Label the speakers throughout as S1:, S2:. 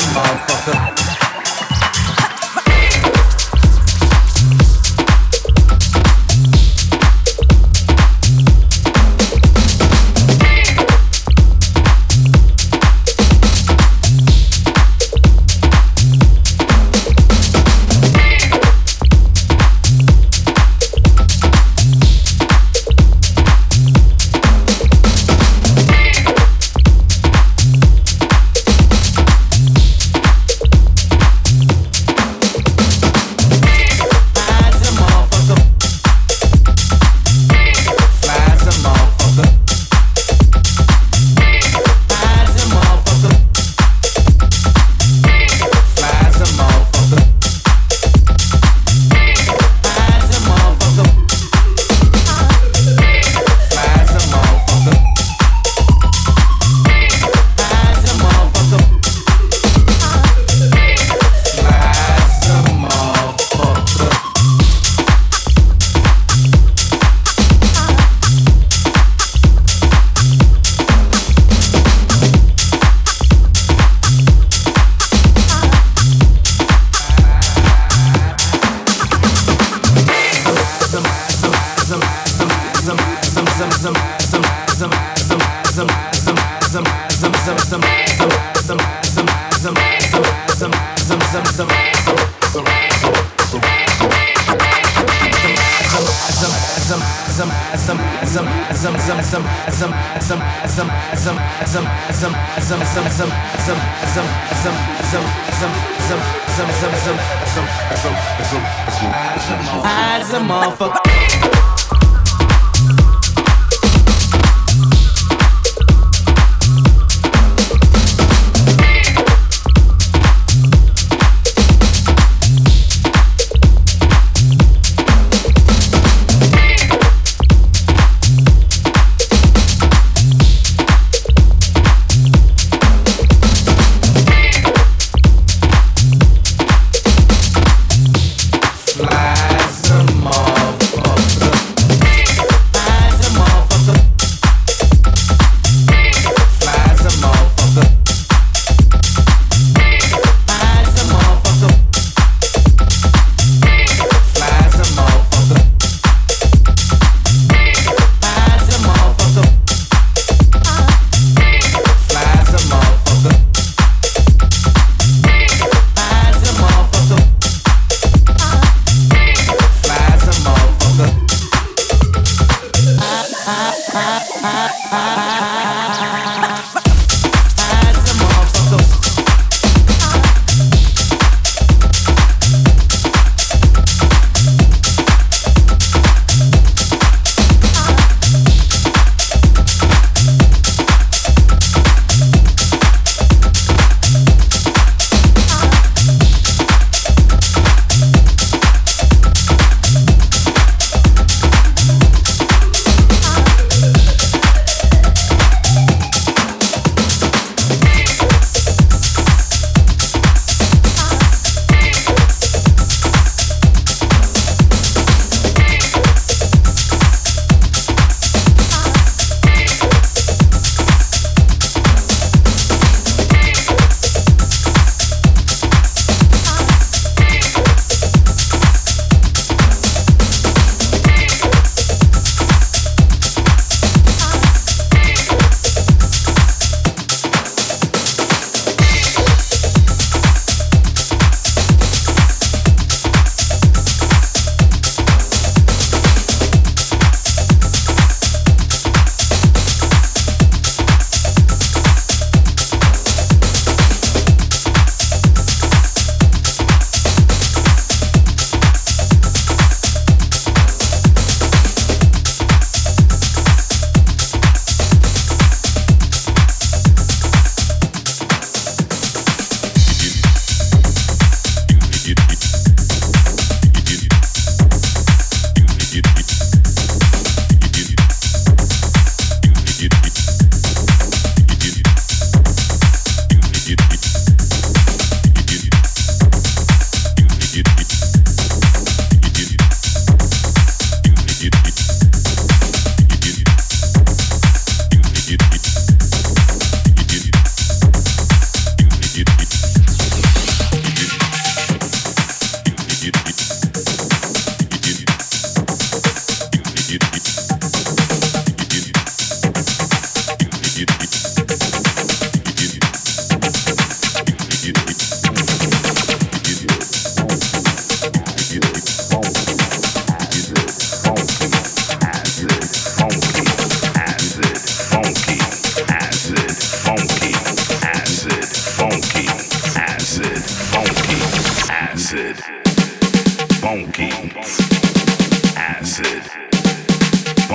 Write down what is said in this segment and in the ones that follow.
S1: As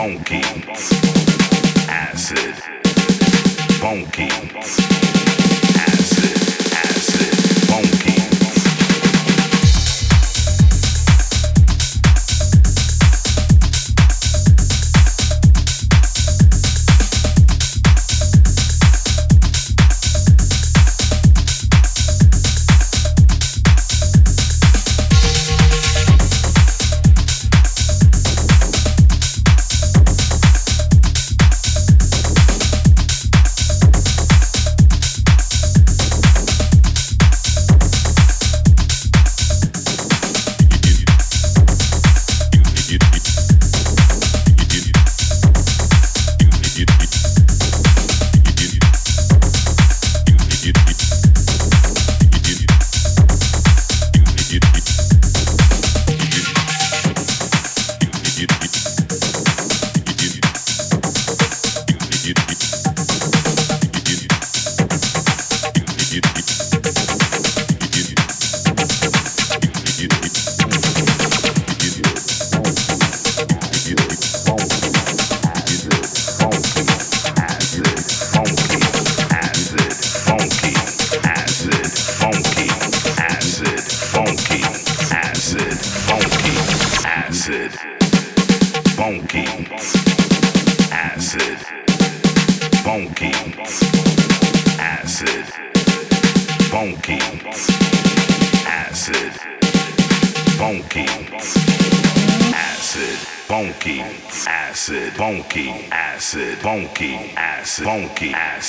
S1: funky, acid, funky.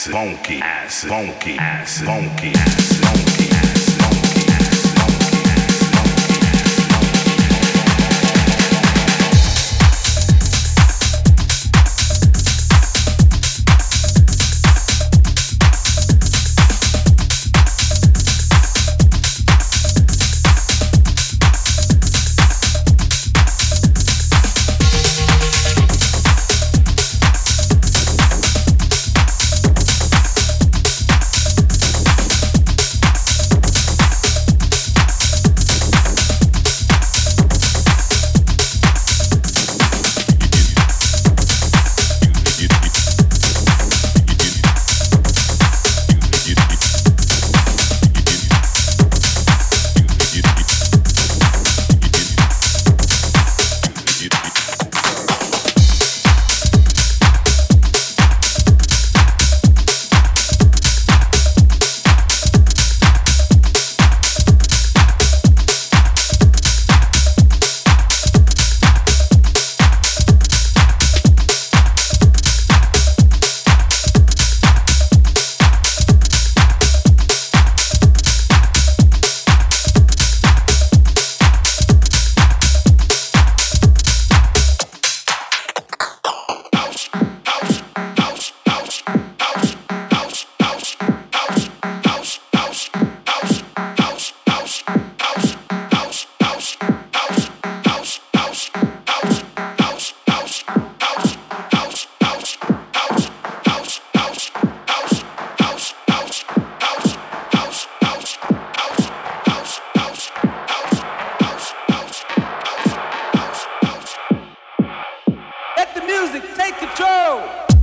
S1: ass, bonky ass, bonky ass, bonky ass.
S2: music. Take control.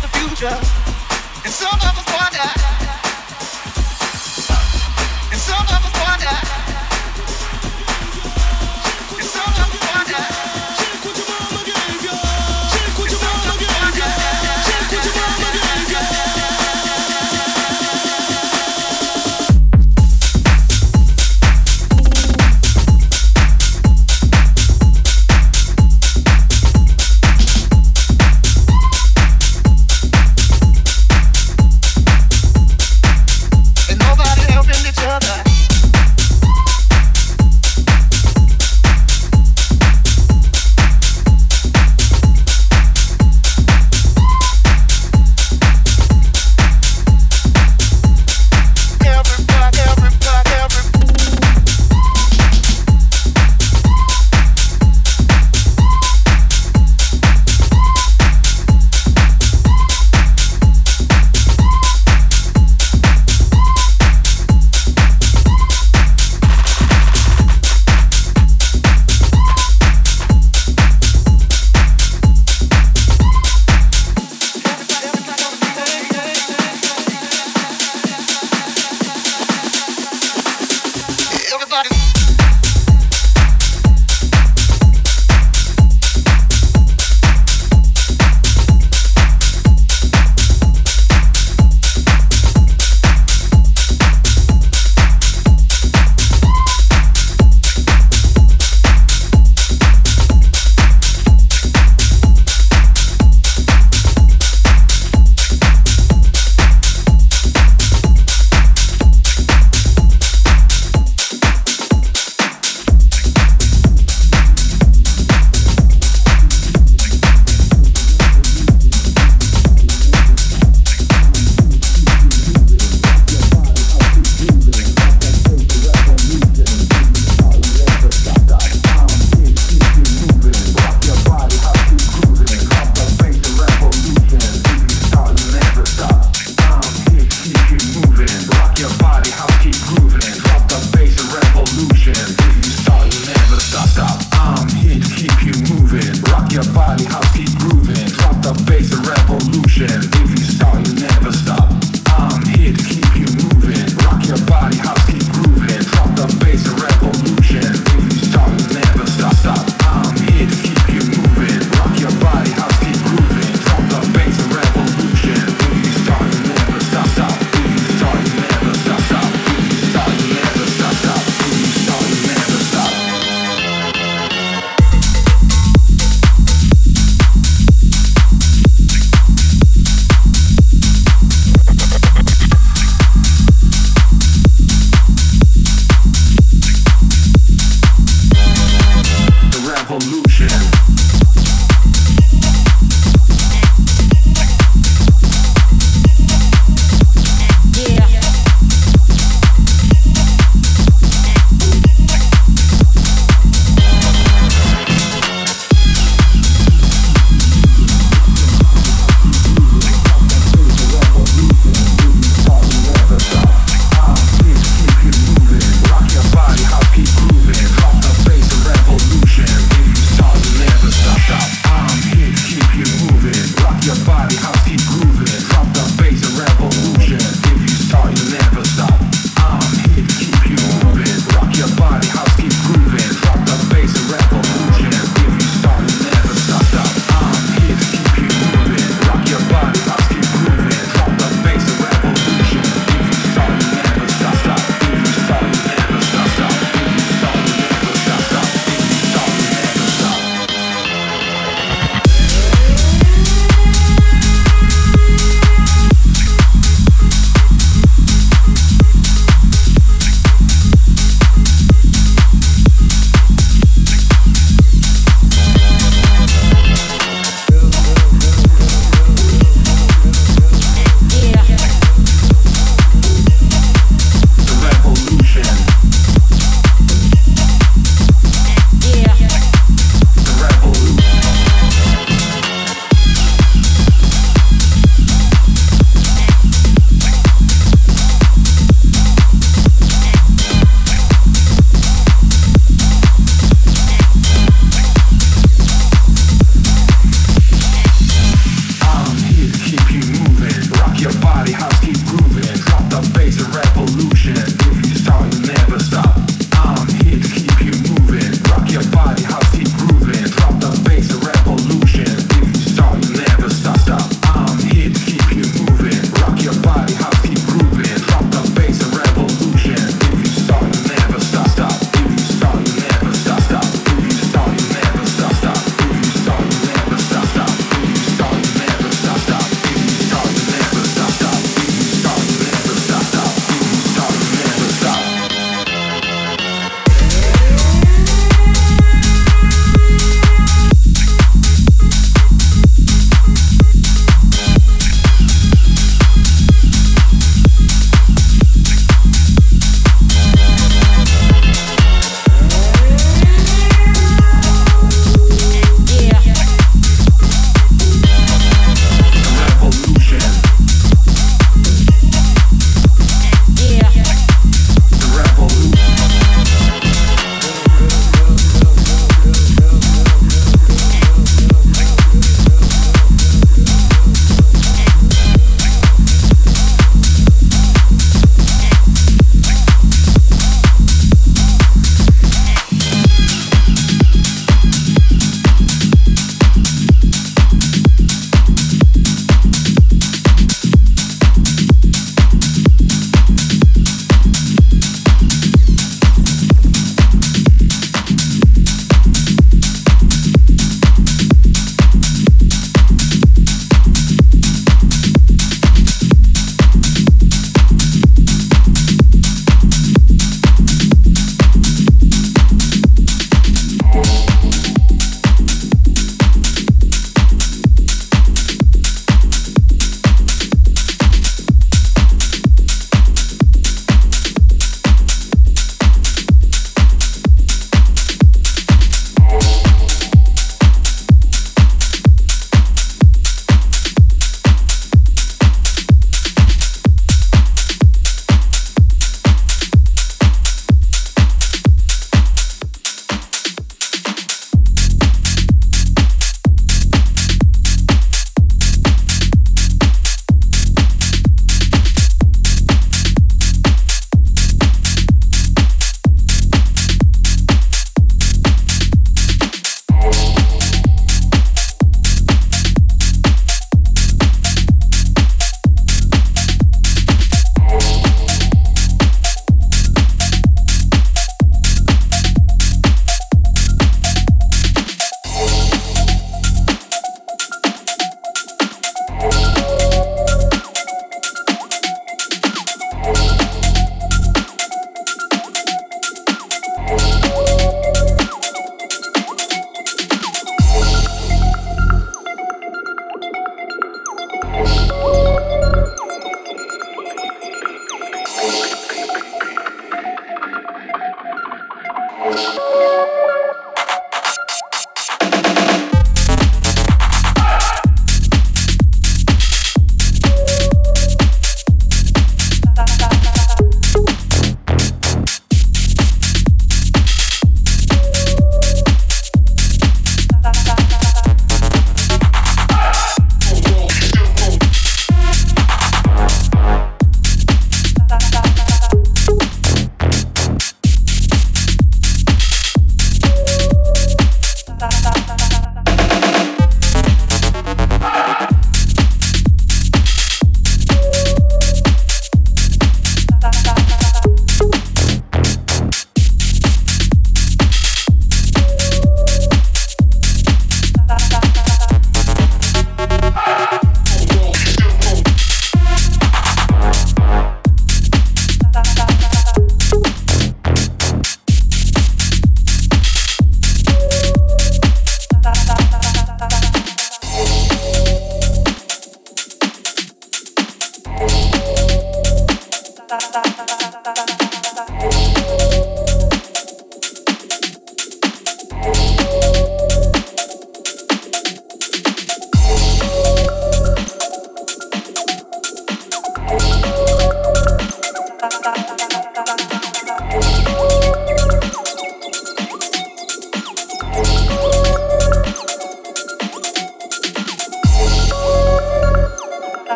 S3: And some of us wonder. And some of us wonder.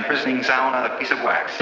S4: and imprisoning sound on a piece of wax.